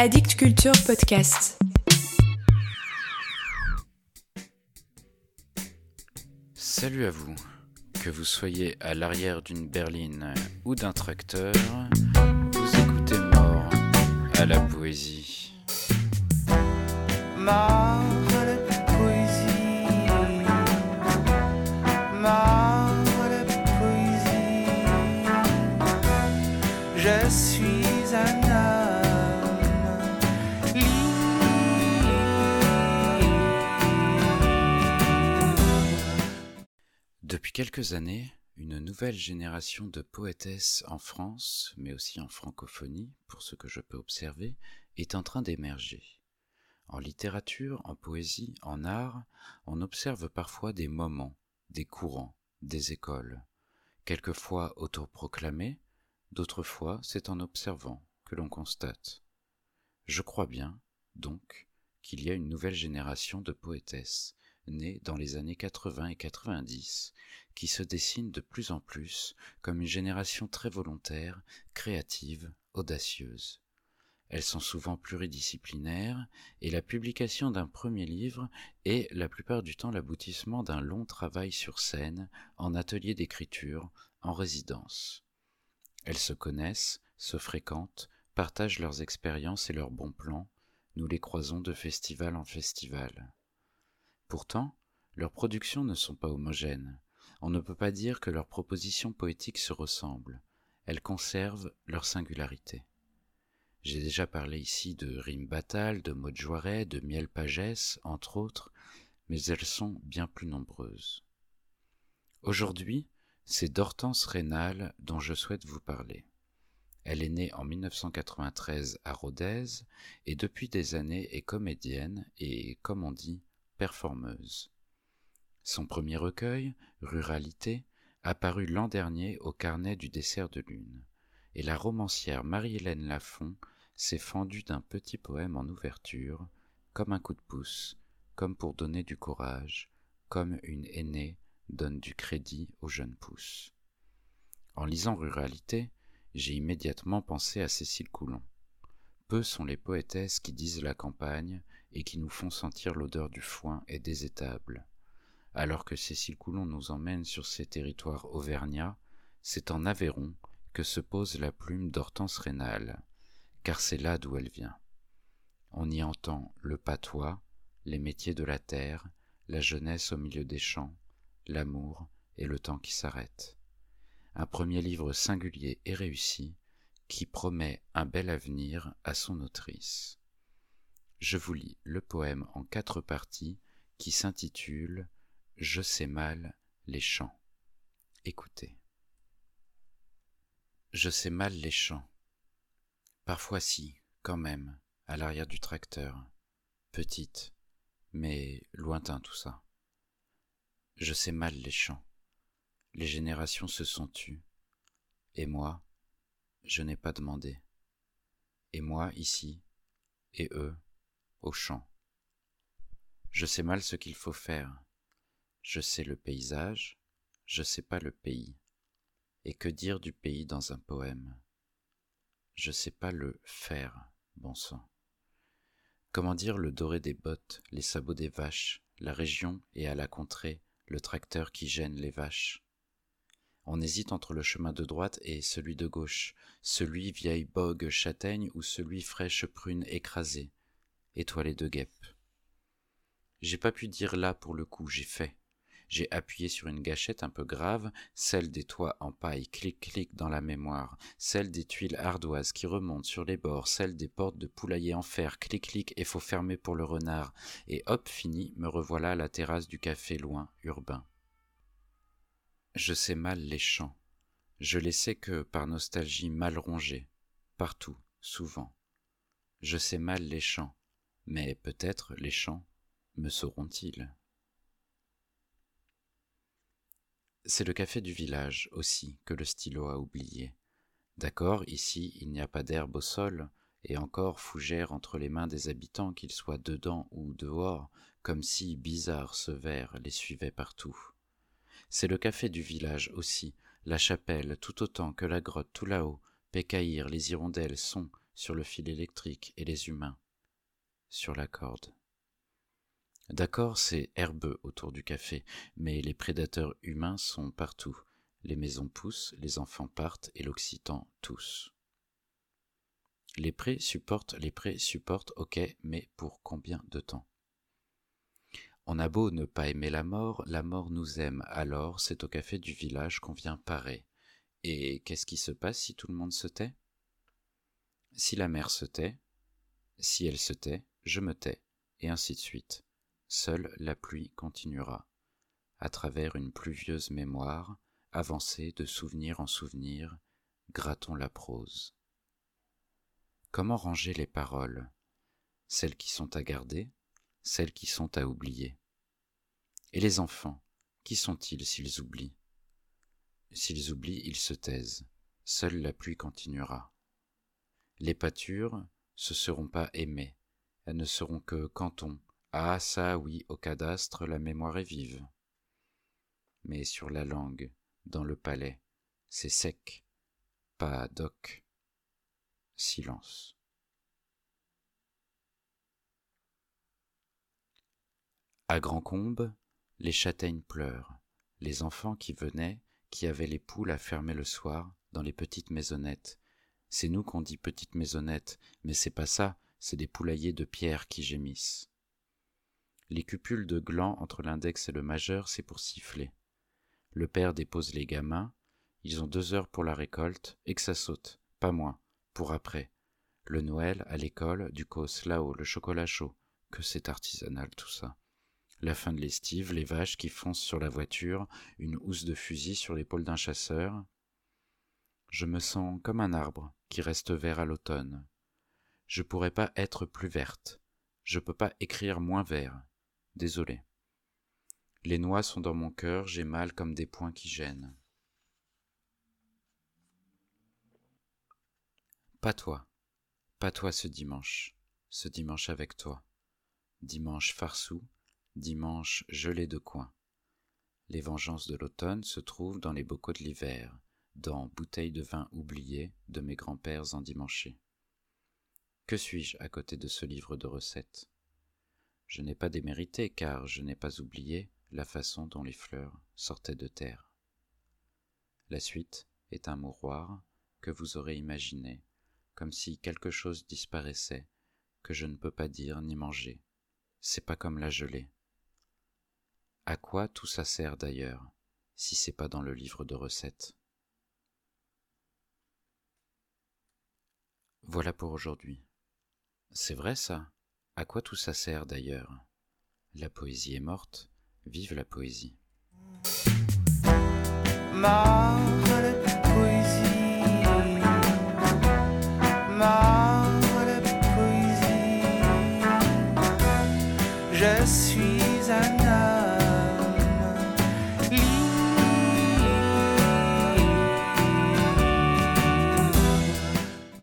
Addict Culture Podcast. Salut à vous. Que vous soyez à l'arrière d'une berline ou d'un tracteur, vous écoutez Mort à la poésie. Quelques années, une nouvelle génération de poétesses en France, mais aussi en francophonie, pour ce que je peux observer, est en train d'émerger. En littérature, en poésie, en art, on observe parfois des moments, des courants, des écoles, quelquefois autoproclamés, d'autres fois c'est en observant que l'on constate. Je crois bien, donc, qu'il y a une nouvelle génération de poétesses, nées dans les années 80 et 90, qui se dessine de plus en plus comme une génération très volontaire, créative, audacieuse. Elles sont souvent pluridisciplinaires et la publication d'un premier livre est la plupart du temps l'aboutissement d'un long travail sur scène, en atelier d'écriture, en résidence. Elles se connaissent, se fréquentent, partagent leurs expériences et leurs bons plans, nous les croisons de festival en festival. Pourtant, leurs productions ne sont pas homogènes. On ne peut pas dire que leurs propositions poétiques se ressemblent. Elles conservent leur singularité. J'ai déjà parlé ici de Rime Batal, de Maud Joiret, de Miel Pagès, entre autres, mais elles sont bien plus nombreuses. Aujourd'hui, c'est d'Hortense Rénal dont je souhaite vous parler. Elle est née en 1993 à Rodez et depuis des années est comédienne et, comme on dit, performeuse. Son premier recueil, Ruralité, apparu l'an dernier au carnet du dessert de lune, et la romancière Marie-Hélène Lafont s'est fendue d'un petit poème en ouverture, comme un coup de pouce, comme pour donner du courage, comme une aînée donne du crédit aux jeunes pousses. En lisant Ruralité, j'ai immédiatement pensé à Cécile Coulon. Peu sont les poétesses qui disent la campagne et qui nous font sentir l'odeur du foin et des étables. Alors que Cécile Coulon nous emmène sur ces territoires auvergnats, c'est en Aveyron que se pose la plume d'Hortense Rénal, car c'est là d'où elle vient. On y entend le patois, les métiers de la terre, la jeunesse au milieu des champs, l'amour et le temps qui s'arrête. Un premier livre singulier et réussi qui promet un bel avenir à son autrice. Je vous lis le poème en quatre parties qui s'intitule Je sais mal les chants. Écoutez. Je sais mal les chants. Parfois si, quand même, à l'arrière du tracteur. Petite, mais lointain tout ça. Je sais mal les chants. Les générations se sont tues. Et moi, je n'ai pas demandé. Et moi ici, et eux, au champ. Je sais mal ce qu'il faut faire. Je sais le paysage, je sais pas le pays. Et que dire du pays dans un poème? Je sais pas le faire, bon sang. Comment dire le doré des bottes, les sabots des vaches, la région et à la contrée, le tracteur qui gêne les vaches? On hésite entre le chemin de droite et celui de gauche, celui vieille bogue châtaigne ou celui fraîche prune écrasée, étoilée de guêpes. J'ai pas pu dire là pour le coup, j'ai fait. J'ai appuyé sur une gâchette un peu grave, celle des toits en paille clic-clic dans la mémoire, celle des tuiles ardoises qui remontent sur les bords, celle des portes de poulailler en fer, clic-clic et faut fermer pour le renard, et hop fini, me revoilà à la terrasse du café loin, urbain. Je sais mal les chants. Je les sais que par nostalgie mal rongée, partout, souvent. Je sais mal les chants, mais peut-être les chants me sauront-ils. C'est le café du village aussi que le stylo a oublié. D'accord, ici il n'y a pas d'herbe au sol, et encore fougère entre les mains des habitants, qu'ils soient dedans ou dehors, comme si bizarre ce verre les suivait partout. C'est le café du village aussi, la chapelle tout autant que la grotte tout là-haut, Pécaïr, les hirondelles sont, sur le fil électrique et les humains, sur la corde. D'accord, c'est herbeux autour du café, mais les prédateurs humains sont partout. Les maisons poussent, les enfants partent et l'Occitan tous. Les prés supportent, les prés supportent, ok, mais pour combien de temps? On a beau ne pas aimer la mort, la mort nous aime, alors c'est au café du village qu'on vient parer. Et qu'est-ce qui se passe si tout le monde se tait? Si la mère se tait, si elle se tait, je me tais, et ainsi de suite. Seule la pluie continuera, à travers une pluvieuse mémoire, avancée de souvenir en souvenir, grattons la prose. Comment ranger les paroles? Celles qui sont à garder, celles qui sont à oublier. Et les enfants, qui sont-ils s'ils oublient? S'ils oublient, ils se taisent. Seule la pluie continuera. Les pâtures, ce seront pas aimées, elles ne seront que cantons, ah ça oui, au cadastre la mémoire est vive. Mais sur la langue, dans le palais, c'est sec, pas doc. Silence. À Grand-Combe, les châtaignes pleurent, les enfants qui venaient, qui avaient les poules à fermer le soir, dans les petites maisonnettes. C'est nous qu'on dit petites maisonnettes, mais c'est pas ça, c'est des poulaillers de pierre qui gémissent. Les cupules de gland entre l'index et le majeur, c'est pour siffler. Le père dépose les gamins, ils ont deux heures pour la récolte, et que ça saute, pas moins, pour après. Le Noël, à l'école, du cos, là-haut, le chocolat chaud, que c'est artisanal tout ça. La fin de l'estive, les vaches qui foncent sur la voiture, une housse de fusil sur l'épaule d'un chasseur. Je me sens comme un arbre qui reste vert à l'automne. Je pourrais pas être plus verte. Je peux pas écrire moins vert. Désolé. Les noix sont dans mon cœur, j'ai mal comme des points qui gênent. Pas toi, pas toi ce dimanche, ce dimanche avec toi. Dimanche farcou, dimanche gelé de coin. Les vengeances de l'automne se trouvent dans les bocaux de l'hiver, dans bouteilles de vin oubliées de mes grands-pères endimanchés. Que suis-je à côté de ce livre de recettes? Je n'ai pas démérité car je n'ai pas oublié la façon dont les fleurs sortaient de terre. La suite est un mouroir que vous aurez imaginé, comme si quelque chose disparaissait, que je ne peux pas dire ni manger. C'est pas comme la gelée. À quoi tout ça sert d'ailleurs, si c'est pas dans le livre de recettes? Voilà pour aujourd'hui. C'est vrai ça. À quoi tout ça sert d'ailleurs? La poésie est morte, vive la poésie.